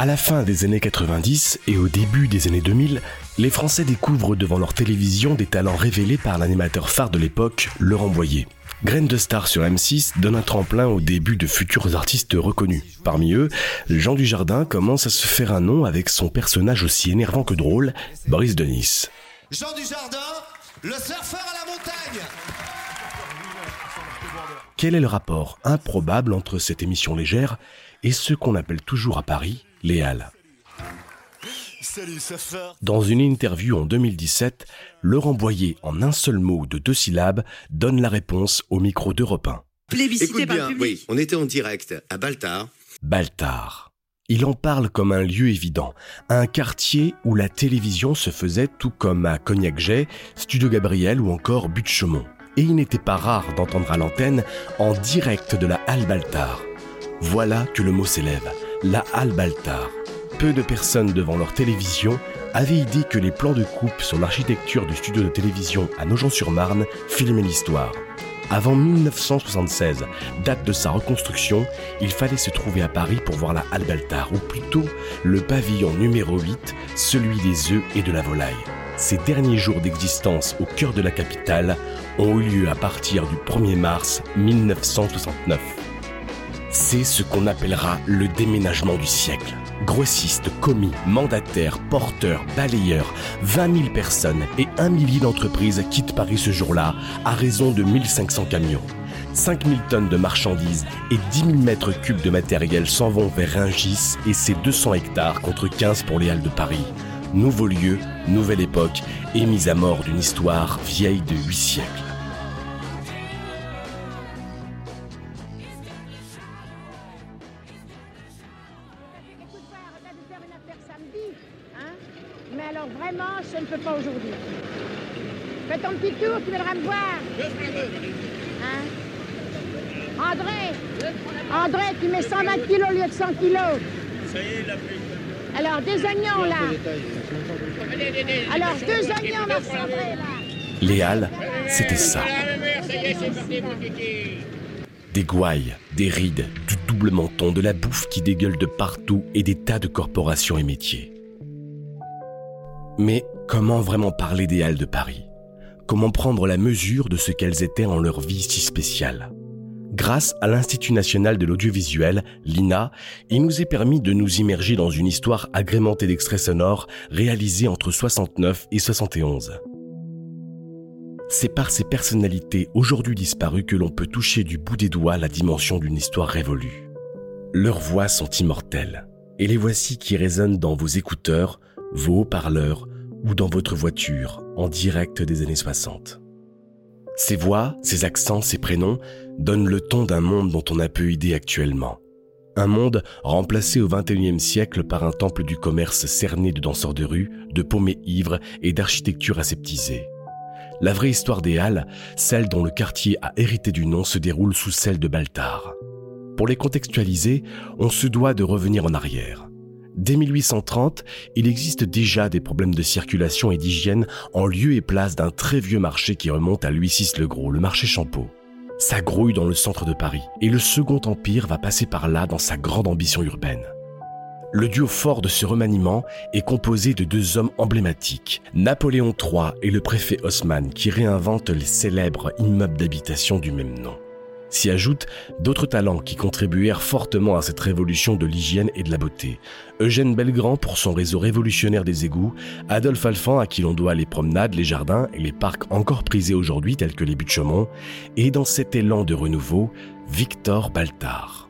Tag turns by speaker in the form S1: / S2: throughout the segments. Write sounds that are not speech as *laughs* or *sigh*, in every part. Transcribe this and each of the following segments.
S1: À la fin des années 90 et au début des années 2000, les Français découvrent devant leur télévision des talents révélés par l'animateur phare de l'époque, Laurent Boyer. Graine de star sur M6 donne un tremplin au début de futurs artistes reconnus. Parmi eux, Jean Dujardin commence à se faire un nom avec son personnage aussi énervant que drôle, Boris Denis.
S2: Jean Dujardin, le surfeur à la montagne
S1: Quel est le rapport improbable entre cette émission légère et ce qu'on appelle toujours à Paris les Halles Dans une interview en 2017, Laurent Boyer, en un seul mot de deux syllabes, donne la réponse au micro d'Europe 1.
S3: Écoute bien, oui, on était en direct à Baltar.
S1: Baltar. Il en parle comme un lieu évident, un quartier où la télévision se faisait tout comme à Cognac-Jet, Studio Gabriel ou encore Butte-Chaumont. Et il n'était pas rare d'entendre à l'antenne en direct de la Halle Baltar. Voilà que le mot s'élève, la Halle Baltar. Peu de personnes devant leur télévision avaient idée que les plans de coupe sur l'architecture du studio de télévision à Nogent-sur-Marne filmaient l'histoire. Avant 1976, date de sa reconstruction, il fallait se trouver à Paris pour voir la Halle Baltar, ou plutôt le pavillon numéro 8, celui des œufs et de la volaille. Ces derniers jours d'existence au cœur de la capitale ont eu lieu à partir du 1er mars 1969. C'est ce qu'on appellera le déménagement du siècle. Grossistes, commis, mandataires, porteurs, balayeurs, 20 000 personnes et un millier d'entreprises quittent Paris ce jour-là à raison de 1500 camions. 5 000 tonnes de marchandises et 10 000 mètres cubes de matériel s'en vont vers Ringis et ses 200 hectares contre 15 pour les Halles de Paris. Nouveau lieu, nouvelle époque et mise à mort d'une histoire vieille de 8 siècles.
S4: Tu viendras me voir. Hein? André, André, tu mets 120 kilos au lieu de 100 kilos. Ça y est, il a pris. Alors, deux oignons, là. Alors, deux oignons, Marc-André, là.
S1: Les Halles, c'était ça. Des gouailles, des rides, du double menton, de la bouffe qui dégueule de partout et des tas de corporations et métiers. Mais comment vraiment parler des Halles de Paris? Comment prendre la mesure de ce qu'elles étaient en leur vie si spéciale Grâce à l'Institut national de l'audiovisuel, l'INA, il nous est permis de nous immerger dans une histoire agrémentée d'extraits sonores réalisés entre 69 et 71. C'est par ces personnalités aujourd'hui disparues que l'on peut toucher du bout des doigts la dimension d'une histoire révolue. Leurs voix sont immortelles, et les voici qui résonnent dans vos écouteurs, vos haut-parleurs ou dans votre voiture en direct des années 60. Ces voix, ces accents, ces prénoms donnent le ton d'un monde dont on a peu idée actuellement. Un monde remplacé au XXIe siècle par un temple du commerce cerné de danseurs de rue, de paumés ivres et d'architecture aseptisée. La vraie histoire des Halles, celle dont le quartier a hérité du nom, se déroule sous celle de Baltar. Pour les contextualiser, on se doit de revenir en arrière. Dès 1830, il existe déjà des problèmes de circulation et d'hygiène en lieu et place d'un très vieux marché qui remonte à Louis VI le Gros, le marché Champeau. Ça grouille dans le centre de Paris et le Second Empire va passer par là dans sa grande ambition urbaine. Le duo fort de ce remaniement est composé de deux hommes emblématiques, Napoléon III et le préfet Haussmann qui réinventent les célèbres immeubles d'habitation du même nom. S'y ajoutent d'autres talents qui contribuèrent fortement à cette révolution de l'hygiène et de la beauté. Eugène Belgrand pour son réseau révolutionnaire des égouts, Adolphe Alphand à qui l'on doit les promenades, les jardins et les parcs encore prisés aujourd'hui tels que les buttes Chaumont, et dans cet élan de renouveau, Victor Baltard.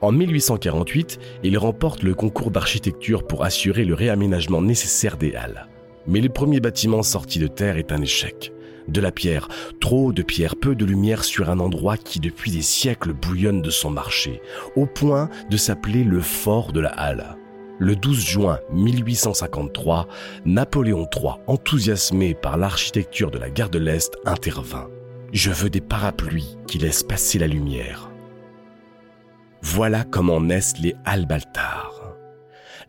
S1: En 1848, il remporte le concours d'architecture pour assurer le réaménagement nécessaire des halles. Mais le premier bâtiment sorti de terre est un échec. De la pierre, trop de pierre, peu de lumière sur un endroit qui depuis des siècles bouillonne de son marché, au point de s'appeler le fort de la Halle. Le 12 juin 1853, Napoléon III, enthousiasmé par l'architecture de la gare de l'Est, intervint. Je veux des parapluies qui laissent passer la lumière. Voilà comment naissent les Halles Baltard.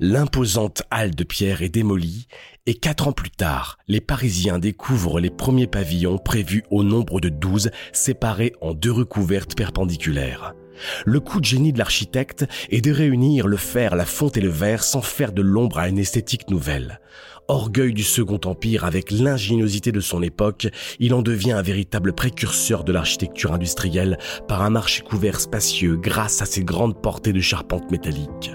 S1: L'imposante halle de pierre est démolie et quatre ans plus tard, les Parisiens découvrent les premiers pavillons prévus au nombre de douze, séparés en deux recouvertes perpendiculaires. Le coup de génie de l'architecte est de réunir le fer, la fonte et le verre sans faire de l'ombre à une esthétique nouvelle. Orgueil du Second Empire avec l'ingéniosité de son époque, il en devient un véritable précurseur de l'architecture industrielle par un marché couvert spacieux grâce à ses grandes portées de charpente métallique.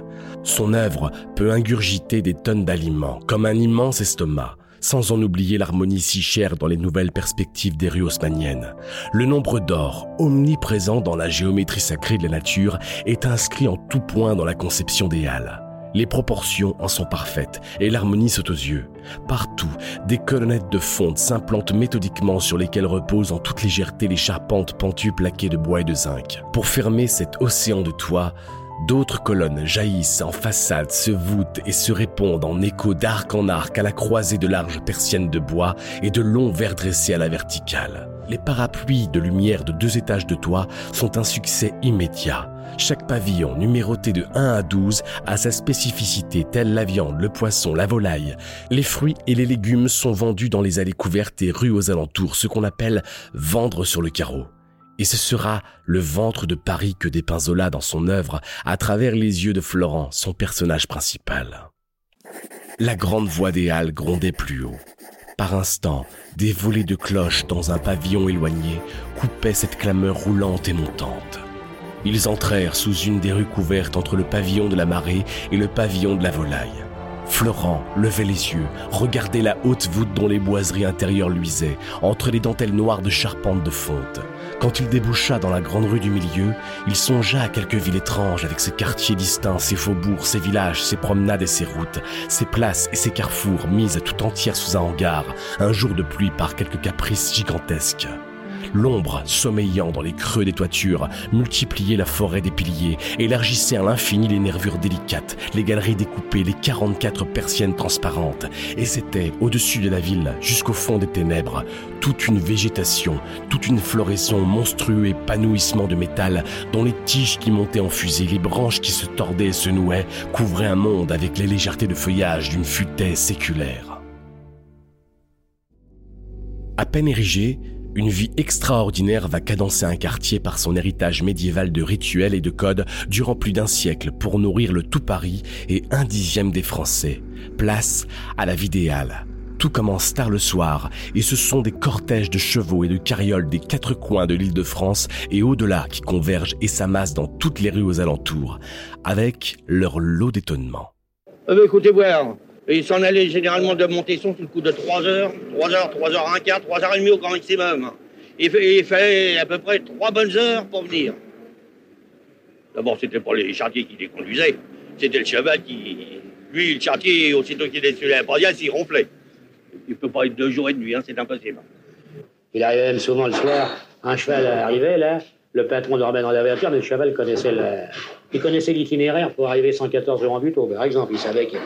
S1: Son œuvre peut ingurgiter des tonnes d'aliments, comme un immense estomac, sans en oublier l'harmonie si chère dans les nouvelles perspectives des rues haussmanniennes. Le nombre d'or, omniprésent dans la géométrie sacrée de la nature, est inscrit en tout point dans la conception des halles. Les proportions en sont parfaites et l'harmonie saute aux yeux. Partout, des colonnettes de fonte s'implantent méthodiquement sur lesquelles reposent en toute légèreté les charpentes pentues plaquées de bois et de zinc. Pour fermer cet océan de toit, D'autres colonnes jaillissent en façade, se voûtent et se répondent en écho d'arc en arc à la croisée de larges persiennes de bois et de longs verres dressés à la verticale. Les parapluies de lumière de deux étages de toit sont un succès immédiat. Chaque pavillon, numéroté de 1 à 12, a sa spécificité, telle la viande, le poisson, la volaille. Les fruits et les légumes sont vendus dans les allées couvertes et rues aux alentours, ce qu'on appelle vendre sur le carreau. Et ce sera le ventre de Paris que dépeint Zola dans son œuvre à travers les yeux de Florent, son personnage principal. La grande voix des Halles grondait plus haut. Par instant, des volées de cloches dans un pavillon éloigné coupaient cette clameur roulante et montante. Ils entrèrent sous une des rues couvertes entre le pavillon de la marée et le pavillon de la volaille. Florent levait les yeux, regardait la haute voûte dont les boiseries intérieures luisaient, entre les dentelles noires de charpente de fonte. Quand il déboucha dans la grande rue du milieu, il songea à quelques villes étranges avec ses quartiers distincts, ses faubourgs, ses villages, ses promenades et ses routes, ses places et ses carrefours mises tout entières sous un hangar, un jour de pluie par quelques caprices gigantesques. L'ombre, sommeillant dans les creux des toitures, multipliait la forêt des piliers, élargissait à l'infini les nervures délicates, les galeries découpées, les 44 persiennes transparentes. Et c'était, au-dessus de la ville, jusqu'au fond des ténèbres, toute une végétation, toute une floraison monstrueux épanouissement de métal, dont les tiges qui montaient en fusée, les branches qui se tordaient et se nouaient, couvraient un monde avec les légèretés de feuillage d'une futaie séculaire. À peine érigé, une vie extraordinaire va cadencer un quartier par son héritage médiéval de rituels et de codes durant plus d'un siècle pour nourrir le tout Paris et un dixième des Français. Place à la vie des Tout commence tard le soir et ce sont des cortèges de chevaux et de carrioles des quatre coins de l'île de France et au-delà qui convergent et s'amassent dans toutes les rues aux alentours, avec leur lot d'étonnement.
S5: Euh, écoutez voir, il s'en allait généralement de Montesson sous le coup de 3 heures, 3 heures, 3 heures, 1 quart, 3 heures et demie au grand maximum. Il, fallait à peu près 3 bonnes heures pour venir. D'abord, c'était pour les chartiers qui les conduisaient. C'était le cheval qui. Lui, le chartier, aussitôt qu'il est sur la bradiasse, il ronflait. Il peut pas être deux jours et demi, hein, c'est impossible.
S6: Il arrivait même souvent le soir, un cheval arrivait là, le patron dormait dans la voiture, mais le cheval connaissait il connaissait l'itinéraire pour arriver 114 jours en but, par exemple. Il savait que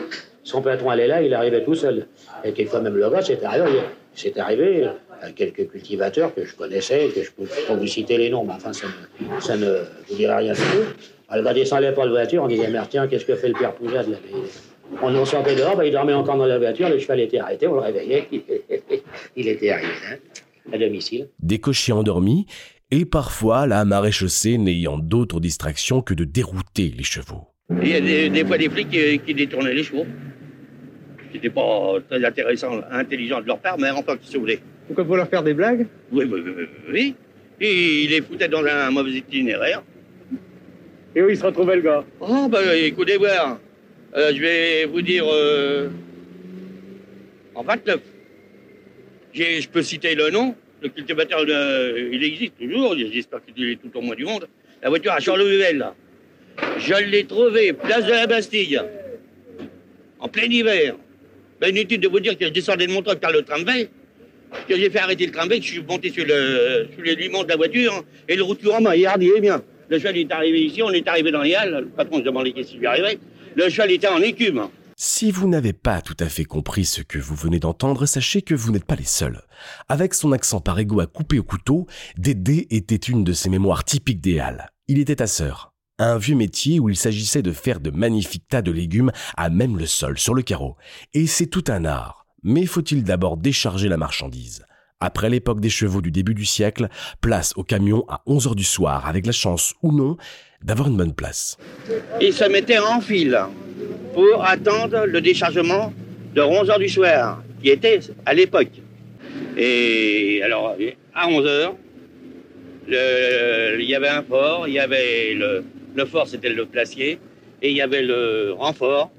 S6: son patron allait là, il arrivait tout seul. Et quelquefois même le gars, c'est arrivé, c'est arrivé à quelques cultivateurs que je connaissais, que je peux, vous citer les noms, mais enfin, ça ne, vous dirait rien du tout. Le gars descendait pas de voiture, on disait, mais tiens, qu'est-ce que fait le père Poujade là On en sortait dehors, ben, il dormait encore dans la voiture, le cheval était arrêté, on le réveillait, *laughs* il était arrivé, hein, à domicile.
S1: Des cochers endormis, et parfois la maréchaussée n'ayant d'autre distraction que de dérouter les chevaux.
S5: Il y a des, fois des flics qui, détournaient les chevaux. C'était pas très intéressant, intelligent de leur part, mais en tant que si vous voulez.
S7: Pourquoi pour leur faire des blagues?
S5: Oui, oui, oui, oui. Et il les foutait dans un mauvais itinéraire.
S7: Et où il se retrouvait le gars?
S5: Oh, ben écoutez voir. Euh, je vais vous dire. Euh, en 29. Je peux citer le nom. Le cultivateur, il existe toujours. J'espère qu'il est tout au moins du monde. La voiture à Charles là. Je l'ai trouvé place de la Bastille, en plein hiver. Ben, inutile de vous dire que je descendais de mon truck par le tramway, que j'ai fait arrêter le tramway, que je suis monté sur, le, sur les de la voiture, et le routier m'a regardé bien. Le cheval est arrivé ici, on est arrivé dans les halles, le patron se demandait qu'est-ce qui lui arrivait. Le cheval était en écume.
S1: Si vous n'avez pas tout à fait compris ce que vous venez d'entendre, sachez que vous n'êtes pas les seuls. Avec son accent parégo à couper au couteau, Dédé était une de ses mémoires typiques des Halles. Il était ta sœur un vieux métier où il s'agissait de faire de magnifiques tas de légumes à même le sol, sur le carreau. Et c'est tout un art. Mais faut-il d'abord décharger la marchandise? Après l'époque des chevaux du début du siècle, place au camion à 11h du soir, avec la chance ou non d'avoir une bonne place.
S5: Ils se mettaient en file pour attendre le déchargement de 11h du soir, qui était à l'époque. Et alors, à 11h, il y avait un fort, il y avait le, le fort, c'était le placier, et il y avait le renfort,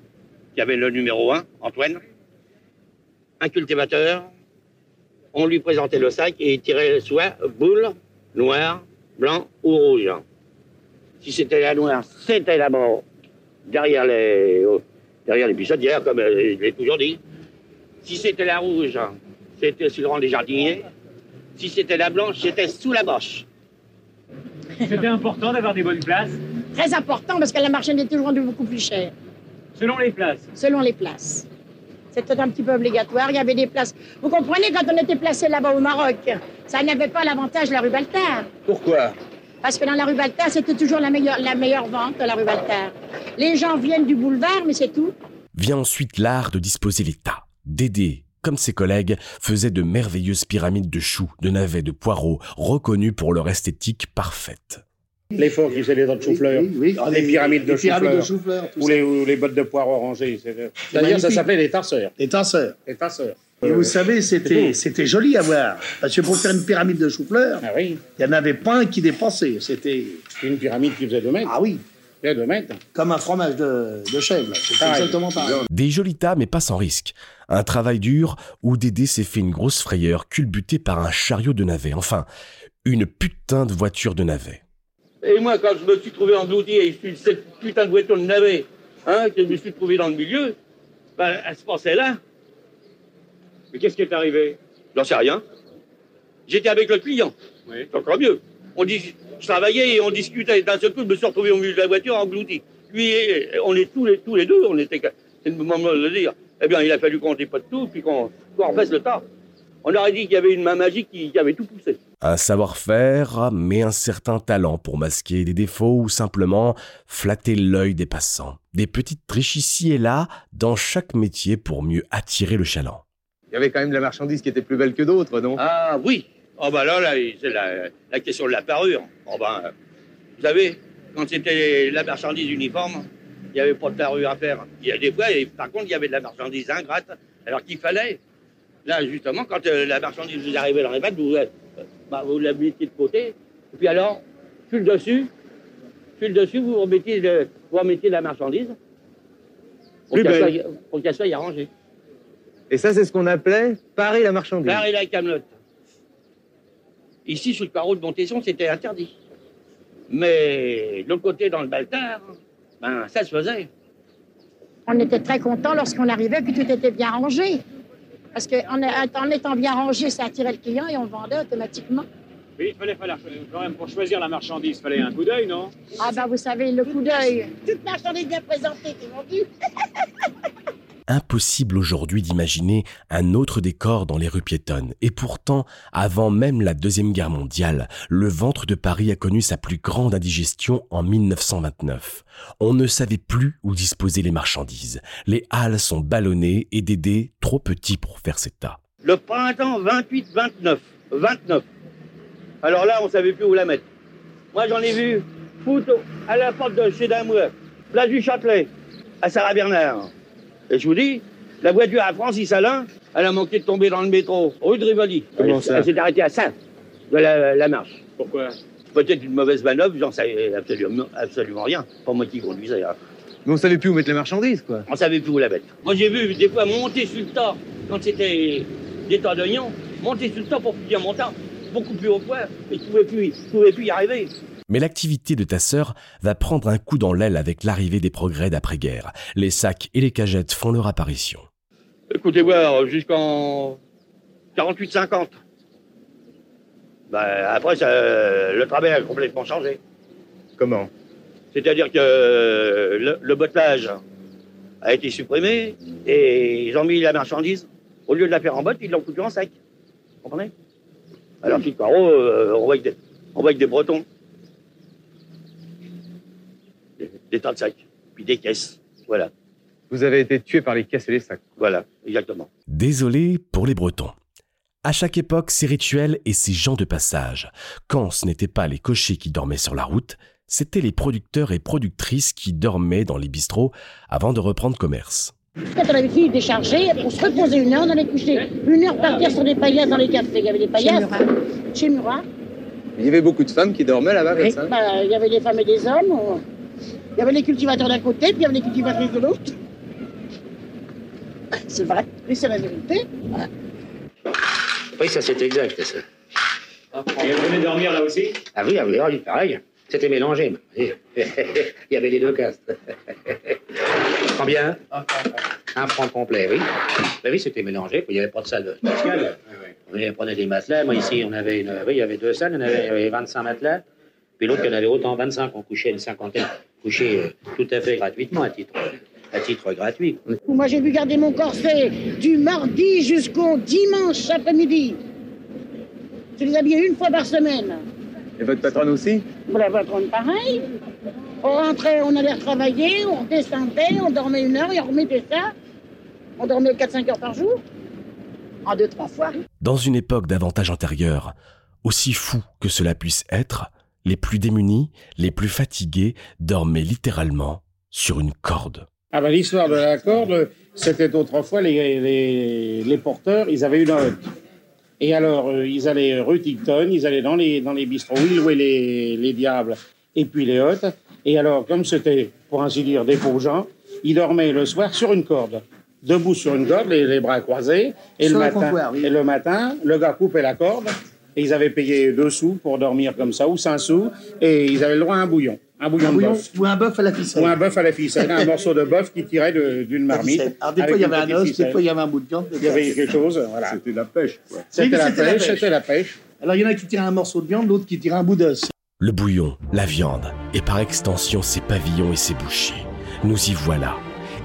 S5: qui avait le numéro 1, Antoine, un cultivateur. On lui présentait le sac et il tirait soit boule, noir, blanc ou rouge. Si c'était la noire, c'était là-bas, derrière les, derrière les buissonnières, comme je l'ai toujours dit. Si c'était la rouge, c'était sur le rang des jardiniers. Si c'était la blanche, c'était sous la boche.
S8: C'était important d'avoir des bonnes places
S4: Très important parce que la marchandise est toujours rendue beaucoup plus chère.
S8: Selon les places
S4: Selon les places. C'était un petit peu obligatoire. Il y avait des places. Vous comprenez, quand on était placé là-bas au Maroc, ça n'avait pas l'avantage de la rue Baltard.
S2: Pourquoi?
S4: Parce que dans la rue Baltard, c'était toujours la meilleure, la meilleure vente de la rue Baltard. Les gens viennent du boulevard, mais c'est tout.
S1: Vient ensuite l'art de disposer les tas. Dédé, comme ses collègues, faisait de merveilleuses pyramides de choux, de navets, de poireaux, reconnues pour leur esthétique parfaite.
S6: Les forts qui faisaient des tas de chou-fleurs,
S7: Oui, oui.
S6: les pyramides de
S7: Les de tout
S6: ou les, ou les bottes de poire orangées. c'est- D'ailleurs, ça s'appelait les tasseurs.
S7: Les tasseurs.
S6: Les tasseurs.
S7: Et vous savez, c'était, c'était joli à voir. Parce que pour faire une pyramide de chou-fleurs,
S6: Ah oui,
S7: il n'y en avait pas un qui dépassait. C'était,
S6: une pyramide qui faisait 2 mètres.
S7: ah oui,
S6: faisait 2 mètres.
S7: comme un fromage de, de chèvre. C'est
S6: Pareil.
S7: exactement pareil.
S1: Des jolis tas, mais pas sans risque. Un travail dur où Dédé s'est fait une grosse frayeur culbuté par un chariot de navet. Enfin, une putain de voiture de navet.
S5: Et moi, quand je me suis trouvé englouti et je suis cette putain de voiture de navet, hein, que je me suis trouvé dans le milieu, ben, elle se passait là.
S8: Mais qu'est-ce qui est arrivé?
S5: J'en sais rien. J'étais avec le client.
S8: Oui.
S5: C'est encore mieux. On dit, je travaillais et on discutait. D'un seul coup, je me suis retrouvé au milieu de la voiture englouti. Lui, et- on est tous les, tous les deux, on était. C'est le moment de le dire. Eh bien, il a fallu qu'on de tout, puis qu'on qu'on refasse le tas. On aurait dit qu'il y avait une main magique qui, avait tout poussé.
S1: Un savoir-faire, mais un certain talent pour masquer des défauts ou simplement flatter l'œil des passants. Des petites triches ici et là dans chaque métier pour mieux attirer le chaland.
S9: Il y avait quand même de la marchandise qui était plus belle que d'autres, non?
S5: Ah oui. Oh bah là, là c'est la, la question de la parure. Oh ben, vous savez, quand c'était la marchandise uniforme, il n'y avait pas de parure à faire. Il y a des fois, et par contre, il y avait de la marchandise ingrate, alors qu'il fallait. Là, justement, quand euh, la marchandise vous arrivait dans les bacs, vous, euh, bah, vous la mettiez de côté. Et puis alors, sur le dessus, sur le dessus, vous remettiez, le- vous la marchandise pour qu'elle soit, pour qu'elle soit arrangée.
S9: Et ça, c'est ce qu'on appelait parer la marchandise.
S5: Et la camelote. Ici, sur le carreau de Montesson, c'était interdit. Mais de l'autre côté, dans le Baltard, ben, ça se faisait.
S4: On était très contents lorsqu'on arrivait, puis tout était bien rangé. Parce qu'en en étant bien rangé, ça attirait le client et on vendait automatiquement.
S8: Oui, il fallait, fallait- quand même, pour choisir la marchandise, il fallait un coup d'œil, non?
S4: Ah ben vous savez, le coup d'œil. Toute marchandise bien présentée qui vendue. *laughs*
S1: Impossible aujourd'hui d'imaginer un autre décor dans les rues piétonnes. Et pourtant, avant même la Deuxième Guerre mondiale, le ventre de Paris a connu sa plus grande indigestion en 1929. On ne savait plus où disposer les marchandises. Les halles sont ballonnées et Dédé trop petit pour faire ses tas.
S5: Le printemps 28-29. 29. Alors là, on savait plus où la mettre. Moi, j'en ai vu foutre à la porte de chez Damour, place du Châtelet, à Sarah-Bernard. Et je vous dis, la voiture à Francis Alain, elle a manqué de tomber dans le métro, rue de Rivoli.
S9: Comment
S5: elle
S9: ça
S5: elle s'est arrêtée à ça, de la, la marche.
S8: Pourquoi
S5: Peut-être une mauvaise manœuvre, j'en savais absolument, absolument rien. Pas moi qui conduisais. hein.
S9: Mais on savait plus où mettre les marchandises, quoi.
S5: On savait plus où la mettre. Moi, j'ai vu des fois monter sur le tas, quand c'était des tas d'oignons, monter sur le tas pour bien monter, beaucoup plus haut point, et je plus, je pouvais plus y arriver.
S1: Mais l'activité de ta sœur va prendre un coup dans l'aile avec l'arrivée des progrès d'après-guerre. Les sacs et les cagettes font leur apparition.
S5: Écoutez voir, jusqu'en 48-50. Ben, après, ça, le travail a complètement changé.
S9: Comment?
S5: C'est-à-dire que le, le bottelage a été supprimé et ils ont mis la marchandise. Au lieu de la faire en botte, ils l'ont foutue en sac. Vous comprenez? Alors que carreau, euh, on, voit avec des, on voit avec des bretons. Des, tas de sacs, puis des caisses. Voilà,
S9: Vous avez été tué par les caisses et les sacs.
S5: voilà, exactement.
S1: Désolé pour les Bretons. À chaque époque, ses rituels et ses gens de passage. Quand ce n'étaient pas les cochers qui dormaient sur la route, c'étaient les producteurs et productrices qui dormaient dans les bistrots avant de reprendre commerce.
S4: Quand on avait fini de décharger, on se reposait une heure, on allait coucher. Une heure partir sur des paillasses dans les cafés. Il y avait des paillasses. Chez Murat.
S9: Il y avait beaucoup de femmes qui dormaient là-bas
S4: Oui,
S9: ça?
S4: bah, il y avait des femmes et des hommes. Il y avait les cultivateurs d'un côté, puis il y avait les cultivatrices de l'autre. C'est vrai, et c'est la vérité.
S6: Oui, ça c'est exact, ça.
S8: Et vous venez dormir là aussi?
S6: Ah oui, ah oui, ah oui, pareil. C'était mélangé. *laughs* Il y avait les deux castes. *laughs* Combien? Un franc complet, oui. Ben oui, c'était mélangé. Il n'y avait pas de salle spéciale. On prenait des matelas. Moi, ici, on avait, une... oui, il y avait deux salles. Il y en avait, il y avait 25 matelas. Puis l'autre, il y en avait autant, 25. On couchait une cinquantaine. On couchait euh, tout à fait gratuitement, à titre, à titre gratuit.
S4: Moi, j'ai vu garder mon corset du mardi jusqu'au dimanche après-midi. Je les habillais une fois par semaine.
S9: Et votre patronne aussi?
S4: La patronne pareil. On rentrait, on allait travailler, on descendait, on dormait une heure et on remettait ça. On dormait 4-5 heures par jour. En deux, trois fois.
S1: Dans une époque davantage antérieure, aussi fou que cela puisse être, les plus démunis, les plus fatigués dormaient littéralement sur une corde.
S7: Ah ben, l'histoire de la corde, c'était autrefois les, les, les porteurs, ils avaient une hotte. Et alors, euh, ils allaient rue Ticton, ils allaient dans les, dans les bistrots où ils louaient les, les diables et puis les hottes. Et alors, comme c'était, pour ainsi dire, des pauvres gens, ils dormaient le soir sur une corde. Debout sur une corde, les, les bras croisés. Et le,
S10: le
S7: matin,
S10: comptoir, oui.
S7: et le matin, le gars coupait la corde. Et ils avaient payé deux sous pour dormir comme ça, ou cinq sous. Et ils avaient le droit à un bouillon. Un bouillon,
S10: Un
S7: de
S10: bouillon
S7: bœuf.
S10: ou un bœuf à la ficelle.
S7: Ou un bœuf à la ficelle, un *laughs* morceau de bœuf qui tirait de- d'une marmite.
S10: Alors, des fois, il y avait un os, des fois, il y avait un bout de viande.
S7: Il y avait quelque chose, voilà.
S11: C'était de la pêche, quoi.
S7: C'était la pêche,
S10: pêche.
S7: c'était la pêche.
S10: Alors, il y en a qui tiraient un morceau de viande, l'autre qui tirait un bout d'os.
S1: Le bouillon, la viande, et par extension ses pavillons et ses bouchers. Nous y voilà.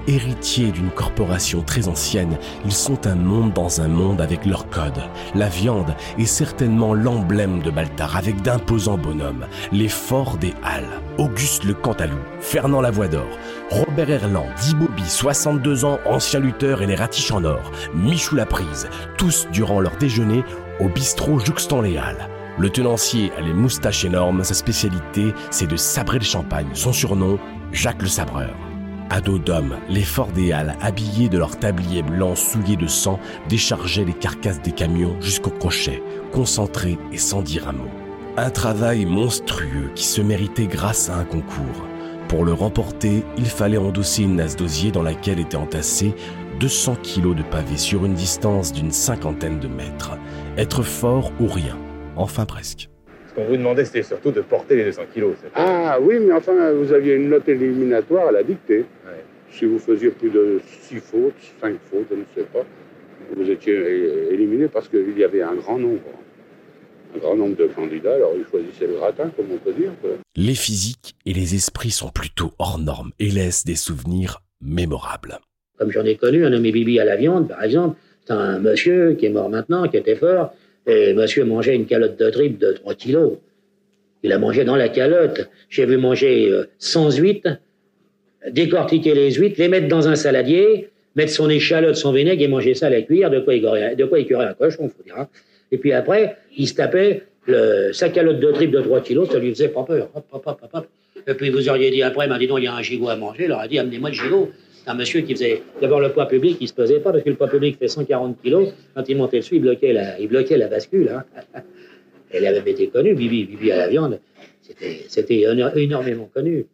S1: Héritiers d'une corporation très ancienne, ils sont un monde dans un monde avec leur code. La viande est certainement l'emblème de Baltar avec d'imposants bonhommes. Les forts des Halles, Auguste le Cantalou, Fernand Lavoie d'Or, Robert Erland, Di Bobby, 62 ans, ancien lutteur et les ratiches en or, Michou Laprise, tous durant leur déjeuner au bistrot Juxtant les Halles. Le tenancier a les moustaches énormes, sa spécialité, c'est de sabrer le champagne. Son surnom, Jacques le Sabreur. À dos d'hommes, les Halles, habillés de leurs tabliers blancs souillés de sang, déchargeaient les carcasses des camions jusqu'au crochet, concentrés et sans dire un mot. Un travail monstrueux qui se méritait grâce à un concours. Pour le remporter, il fallait endosser une nasse d'osier dans laquelle étaient entassés 200 kilos de pavés sur une distance d'une cinquantaine de mètres. Être fort ou rien. Enfin presque.
S11: Qu'on vous demandait, c'était surtout de porter les 200 kilos.
S12: Ah oui, mais enfin, vous aviez une note éliminatoire à la dictée.
S11: Ouais.
S12: Si vous faisiez plus de 6 fautes, 5 fautes, je ne sais pas, vous étiez éliminé parce qu'il y avait un grand nombre. Un grand nombre de candidats, alors ils choisissaient le gratin, comme on peut dire. quoi.
S1: Les physiques et les esprits sont plutôt hors normes et laissent des souvenirs mémorables.
S6: Comme j'en ai connu, un nommé Bibi à la viande, par exemple, c'est un monsieur qui est mort maintenant, qui était fort, et monsieur mangeait une calotte de tripe de 3 kilos. Il a mangé dans la calotte. J'ai vu manger euh, 100 huîtres, décortiquer les huîtres, les mettre dans un saladier, mettre son échalote, son vinaigre et manger ça à la cuillère, de quoi il curait, de quoi il curait un cochon, faut dire. hein. Et puis après, il se tapait sa calotte de tripe de 3 kilos, ça lui faisait pas peur. Hop. Et puis vous auriez dit après, m'a dit non, il y a un gigot à manger. Il leur a dit, amenez-moi le gigot. Un monsieur qui faisait d'abord le poids public, il se pesait pas parce que le poids public fait 140 kilos. Quand il montait dessus, il bloquait la, il bloquait la bascule. Hein. Elle avait été connue, Bibi, Bibi à la viande. C'était, c'était éno- énormément connu.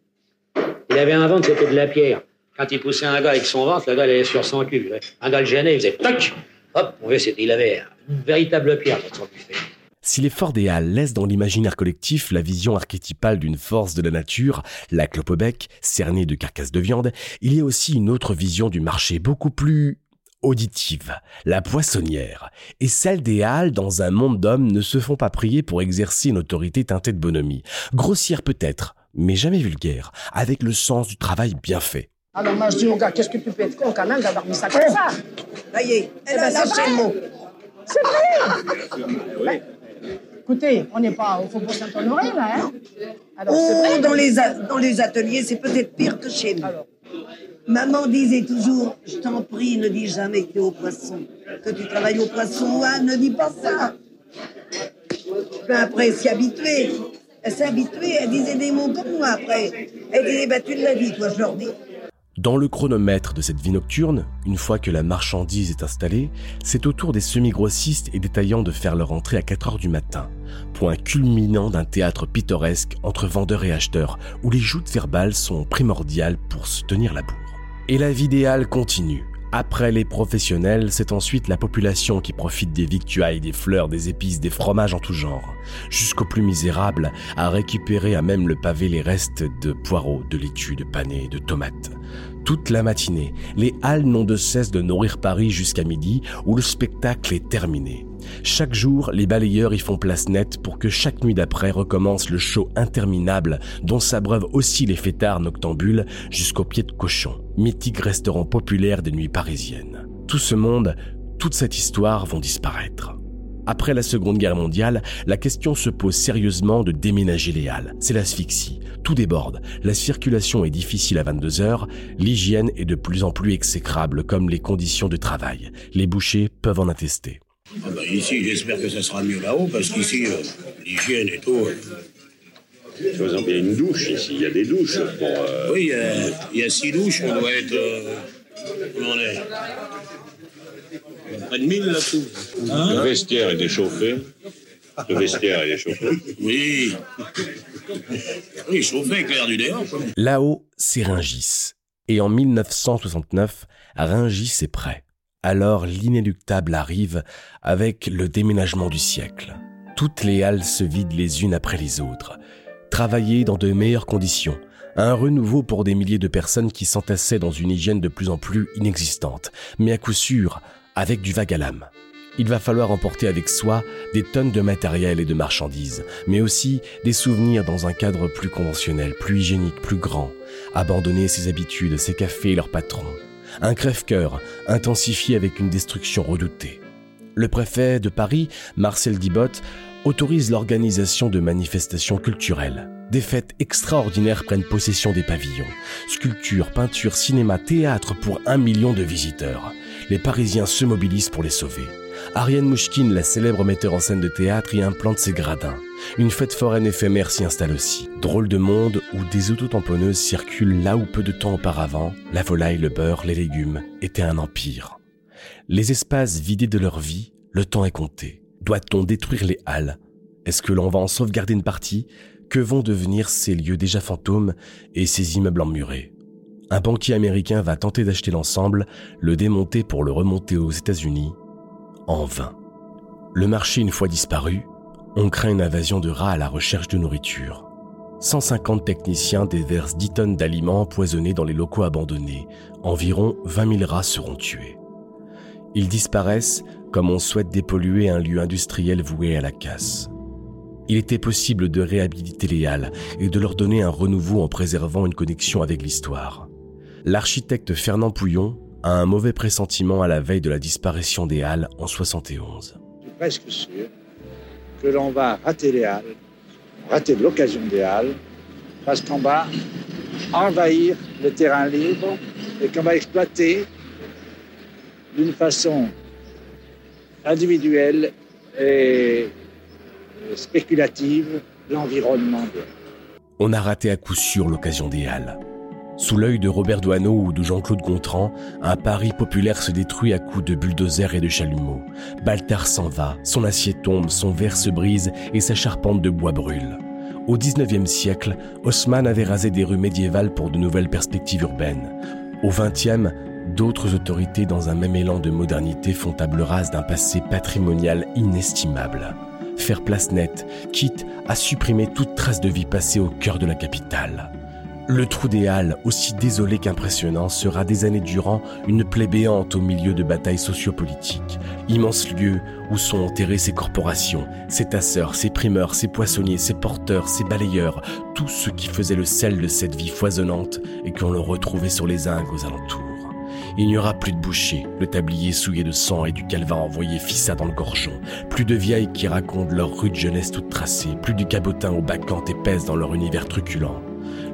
S6: Il avait un ventre, c'était de la pierre. Quand il poussait un gars avec son ventre, le gars allait sur son cul. Un gars le gênait, il faisait toc, hop, on voyait, il avait une véritable pierre dans son buffet.
S1: Si les forts des Halles laissent dans l'imaginaire collectif la vision archétypale d'une force de la nature, la clope au bec, cernée de carcasses de viande, il y a aussi une autre vision du marché beaucoup plus auditive, la poissonnière. Et celle des Halles, dans un monde d'hommes, ne se font pas prier pour exercer une autorité teintée de bonhomie. Grossière peut-être, mais jamais vulgaire, avec le sens du travail bien fait.
S13: Alors moi je dis au gars, qu'est-ce que tu peux être con quand même d'avoir mis ça comme ça
S14: Ça y est,
S13: Eh ben, c'est. C'est vrai Écoutez, on n'est pas au Faubourg Saint-Honoré là, hein Alors
S14: Oh,
S13: vrai.
S14: dans les, dans les ateliers, c'est peut-être pire que chez nous. Maman disait toujours, je t'en prie, ne dis jamais que tu es au poisson. Que tu travailles au poisson, ah, ne dis pas ça. Puis après, elle s'y habituée. Elle s'est habituée, elle disait des mots comme moi après. Elle disait, bah, tu l'as dit, toi, je leur dis.
S1: Dans le chronomètre de cette vie nocturne, une fois que la marchandise est installée, c'est au tour des semi-grossistes et détaillants de faire leur entrée à 4 heures du matin, point culminant d'un théâtre pittoresque entre vendeurs et acheteurs, où les joutes verbales sont primordiales pour se tenir la bourre. Et la vie idéale continue. Après les professionnels, c'est ensuite la population qui profite des victuailles, des fleurs, des épices, des fromages en tout genre, jusqu'au plus misérable à récupérer à même le pavé les restes de poireaux, de laitue, de panais, de tomates. Toute la matinée, les halles n'ont de cesse de nourrir Paris jusqu'à midi où le spectacle est terminé. Chaque jour, les balayeurs y font place nette pour que chaque nuit d'après recommence le show interminable dont s'abreuvent aussi les fêtards noctambules jusqu'au pied de cochon, mythique restaurant populaire des nuits parisiennes. Tout ce monde, toute cette histoire vont disparaître. Après la Seconde Guerre mondiale, la question se pose sérieusement de déménager les halles. C'est l'asphyxie. Tout déborde. La circulation est difficile à 22 heures. L'hygiène est de plus en plus exécrable, comme les conditions de travail. Les bouchers peuvent en attester.
S15: Ah bah ici, j'espère que ça sera mieux là-haut, parce qu'ici, euh, l'hygiène et tout. euh,
S12: Par exemple, il y a une douche ici, il y a des douches pour. euh,
S15: Oui, euh, il y a six douches, on doit être. euh, comment on est? Près de 1000 là-dessous.
S12: le vestiaire est déchauffé. Le vestiaire est déchauffé.
S15: Oui. Oui, chauffé avec l'air du dehors.
S1: Là-haut, c'est Ringis. Et en 1969, Ringis est prêt. Alors l'inéluctable arrive avec le déménagement du siècle. Toutes les halles se vident les unes après les autres. Travailler dans de meilleures conditions. Un renouveau pour des milliers de personnes qui s'entassaient dans une hygiène de plus en plus inexistante, mais à coup sûr avec du vague à l'âme. Il va falloir emporter avec soi des tonnes de matériel et de marchandises, mais aussi des souvenirs dans un cadre plus conventionnel, plus hygiénique, plus grand. Abandonner ses habitudes, ses cafés et leurs patrons. Un crève-cœur intensifié avec une destruction redoutée. Le préfet de Paris, Marcel Dibot, autorise l'organisation de manifestations culturelles. Des fêtes extraordinaires prennent possession des pavillons. Sculptures, peintures, cinéma, théâtre pour un million de visiteurs. Les Parisiens se mobilisent pour les sauver. Ariane Mouchkine, la célèbre metteur en scène de théâtre, y implante ses gradins. Une fête foraine éphémère s'y installe aussi. Drôle de monde où des autotamponneuses circulent là où peu de temps auparavant, la volaille, le beurre, les légumes étaient un empire. Les espaces vidés de leur vie, le temps est compté. Doit-on détruire les halles? Est-ce que l'on va en sauvegarder une partie? Que vont devenir ces lieux déjà fantômes et ces immeubles emmurés? Un banquier américain va tenter d'acheter l'ensemble, le démonter pour le remonter aux États-Unis, en vain. Le marché une fois disparu, on craint une invasion de rats à la recherche de nourriture. 150 techniciens déversent 10 tonnes d'aliments empoisonnés dans les locaux abandonnés. Environ 20 000 rats seront tués. Ils disparaissent comme on souhaite dépolluer un lieu industriel voué à la casse. Il était possible de réhabiliter les halles et de leur donner un renouveau en préservant une connexion avec l'histoire. L'architecte Fernand Pouillon a un mauvais pressentiment à la veille de la disparition des halles en 71.
S16: Je suis presque sûr que l'on va rater les halles, rater l'occasion des halles, parce qu'on va envahir le terrain libre et qu'on va exploiter d'une façon individuelle et spéculative l'environnement.
S1: On a raté à coup sûr l'occasion des halles. Sous l'œil de Robert Doisneau ou de Jean-Claude Gontran, un Paris populaire se détruit à coups de bulldozers et de chalumeaux. Baltard s'en va, son acier tombe, son verre se brise et sa charpente de bois brûle. Au XIXe siècle, Haussmann avait rasé des rues médiévales pour de nouvelles perspectives urbaines. Au XXe, d'autres autorités dans un même élan de modernité font table rase d'un passé patrimonial inestimable. Faire place nette, quitte à supprimer toute trace de vie passée au cœur de la capitale. Le trou des Halles, aussi désolé qu'impressionnant, sera des années durant une plaie béante au milieu de batailles sociopolitiques. Immense lieu où sont enterrées ces corporations, ces tasseurs, ces primeurs, ces poissonniers, ces porteurs, ces balayeurs, tout ce qui faisait le sel de cette vie foisonnante et qu'on le retrouvait sur les zingues aux alentours. Il n'y aura plus de bouchers, le tablier souillé de sang et du calvin envoyé fissa dans le gorgeon, plus de vieilles qui racontent leur rude jeunesse toute tracée, plus du cabotin aux bacchantes épaisses dans leur univers truculent.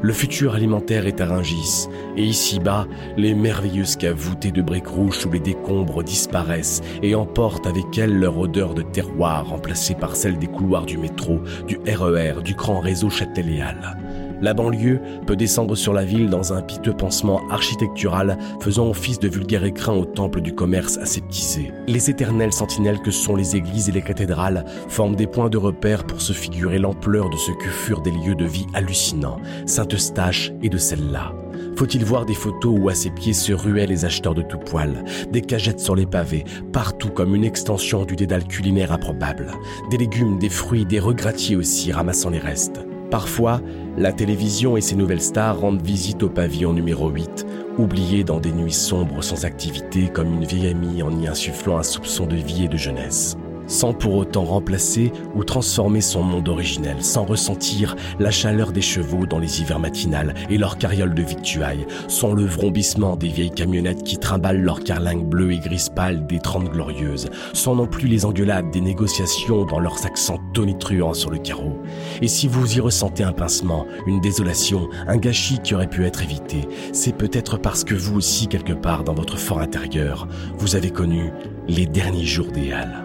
S1: Le futur alimentaire est à Rungis, et ici-bas, les merveilleuses caves voûtées de briques rouges sous les décombres disparaissent et emportent avec elles leur odeur de terroir remplacée par celle des couloirs du métro, du RER, du grand réseau châteléal. La banlieue peut descendre sur la ville dans un piteux pansement architectural faisant office de vulgaire écrin au temple du commerce aseptisé. Les éternelles sentinelles que sont les églises et les cathédrales forment des points de repère pour se figurer l'ampleur de ce que furent des lieux de vie hallucinants, Saint-Eustache et de celle-là. Faut-il voir des photos où à ses pieds se ruaient les acheteurs de tout poil, des cagettes sur les pavés, partout comme une extension du dédale culinaire improbable, des légumes, des fruits, des regratiers aussi ramassant les restes? Parfois, la télévision et ses nouvelles stars rendent visite au pavillon numéro 8, oublié dans des nuits sombres sans activité comme une vieille amie en y insufflant un soupçon de vie et de jeunesse sans pour autant remplacer ou transformer son monde originel, sans ressentir la chaleur des chevaux dans les hivers matinales et leur carriole de victuailles, sans le vrombissement des vieilles camionnettes qui trimballent leurs carlingues bleues et grises pâles des trente glorieuses, sans non plus les engueulades des négociations dans leurs accents tonitruants sur le carreau. Et si vous y ressentez un pincement, une désolation, un gâchis qui aurait pu être évité, c'est peut-être parce que vous aussi, quelque part dans votre fort intérieur, vous avez connu les derniers jours des Halles.